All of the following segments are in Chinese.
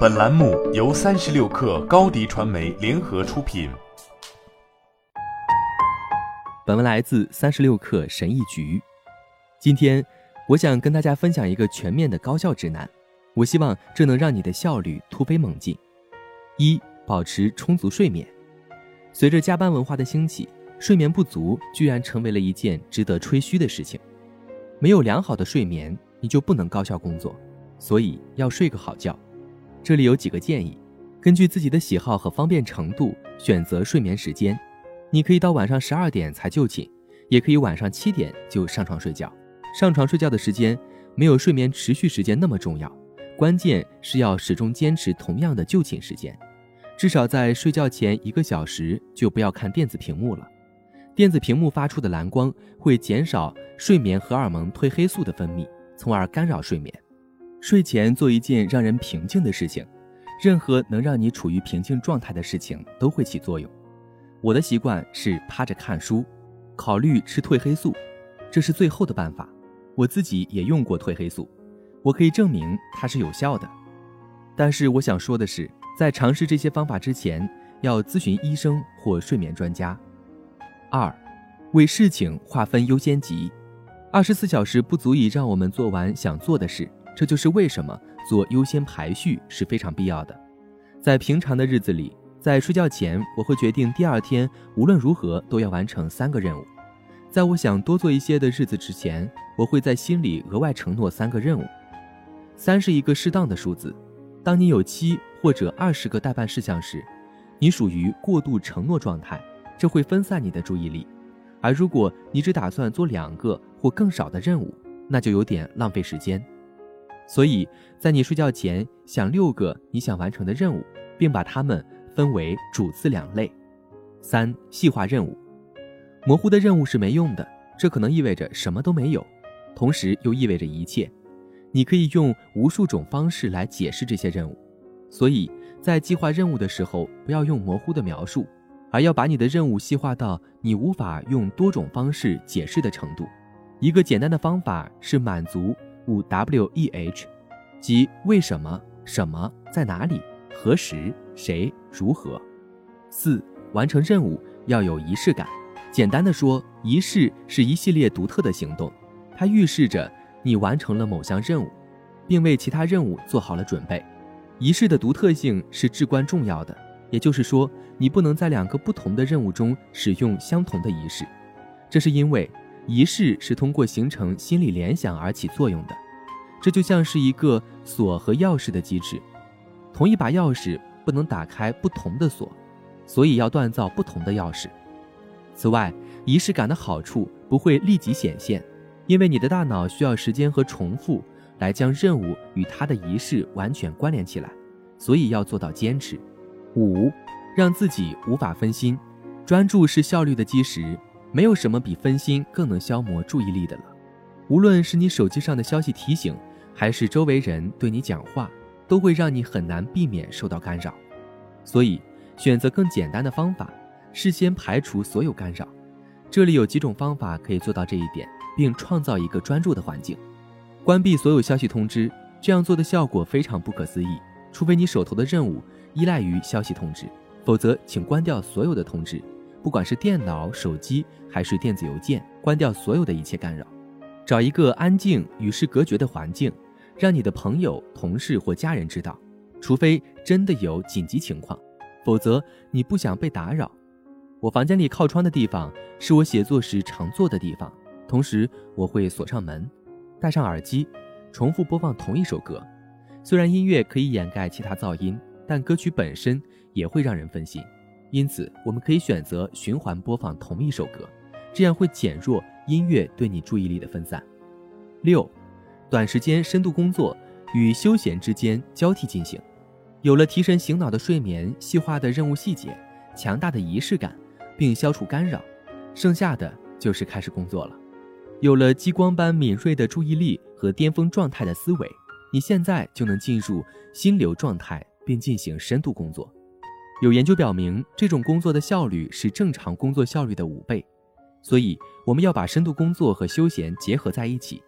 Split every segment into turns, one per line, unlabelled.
本栏目由三十六氪高低传媒联合出品。
本文来自三十六氪神译局。今天，我想跟大家分享一个全面的高效指南。我希望这能让你的效率突飞猛进。一、保持充足睡眠。随着加班文化的兴起，睡眠不足居然成为了一件值得吹嘘的事情。没有良好的睡眠，你就不能高效工作，所以要睡个好觉。这里有几个建议，根据自己的喜好和方便程度选择睡眠时间。你可以到晚上十二点才就寝，也可以晚上七点就上床睡觉。上床睡觉的时间没有睡眠持续时间那么重要，关键是要始终坚持同样的就寝时间，至少在睡觉前一个小时就不要看电子屏幕了。电子屏幕发出的蓝光会减少睡眠荷尔蒙褪黑素的分泌，从而干扰睡眠。睡前做一件让人平静的事情，任何能让你处于平静状态的事情都会起作用。我的习惯是趴着看书，考虑吃褪黑素，这是最后的办法。我自己也用过褪黑素，我可以证明它是有效的。但是我想说的是，在尝试这些方法之前，要咨询医生或睡眠专家。二，为事情划分优先级。二十四小时不足以让我们做完想做的事，这就是为什么做优先排序是非常必要的。在平常的日子里，在睡觉前，我会决定第二天无论如何都要完成三个任务。在我想多做一些的日子之前，我会在心里额外承诺三个任务。三是一个适当的数字。当你有七或者二十个代办事项时，你属于过度承诺状态。这会分散你的注意力，而如果你只打算做两个或更少的任务，那就有点浪费时间。所以在你睡觉前想六个你想完成的任务，并把它们分为主次两类。三、细化任务。模糊的任务是没用的，这可能意味着什么都没有，同时又意味着一切。你可以用无数种方式来解释这些任务，所以在计划任务的时候，不要用模糊的描述。而要把你的任务细化到你无法用多种方式解释的程度。一个简单的方法是满足五 W E H，即为什么、什么、在哪里、何时、谁、如何。四、完成任务要有仪式感。简单的说，仪式是一系列独特的行动，它预示着你完成了某项任务，并为其他任务做好了准备。仪式的独特性是至关重要的。也就是说，你不能在两个不同的任务中使用相同的仪式，这是因为仪式是通过形成心理联想而起作用的。这就像是一个锁和钥匙的机制，同一把钥匙不能打开不同的锁，所以要锻造不同的钥匙。此外，仪式感的好处不会立即显现，因为你的大脑需要时间和重复来将任务与它的仪式完全关联起来，所以要做到坚持。五，让自己无法分心，专注是效率的基石。没有什么比分心更能消磨注意力的了。无论是你手机上的消息提醒，还是周围人对你讲话，都会让你很难避免受到干扰。所以，选择更简单的方法，事先排除所有干扰。这里有几种方法可以做到这一点，并创造一个专注的环境。关闭所有消息通知，这样做的效果非常不可思议。除非你手头的任务。依赖于消息通知，否则请关掉所有的通知，不管是电脑、手机还是电子邮件，关掉所有的一切干扰。找一个安静、与世隔绝的环境，让你的朋友、同事或家人知道，除非真的有紧急情况，否则你不想被打扰。我房间里靠窗的地方是我写作时常坐的地方，同时我会锁上门，戴上耳机，重复播放同一首歌。虽然音乐可以掩盖其他噪音。但歌曲本身也会让人分心，因此我们可以选择循环播放同一首歌，这样会减弱音乐对你注意力的分散。六，短时间深度工作与休闲之间交替进行，有了提神醒脑的睡眠、细化的任务细节、强大的仪式感，并消除干扰，剩下的就是开始工作了。有了激光般敏锐的注意力和巅峰状态的思维，你现在就能进入心流状态。并进行深度工作。有研究表明，这种工作的效率是正常工作效率的五倍，所以我们要把深度工作和休闲结合在一起。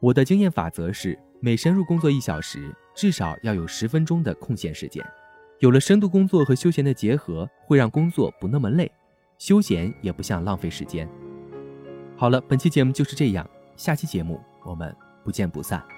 我的经验法则是：每深入工作一小时，至少要有十分钟的空闲时间。有了深度工作和休闲的结合，会让工作不那么累，休闲也不像浪费时间。好了，本期节目就是这样，下期节目我们不见不散。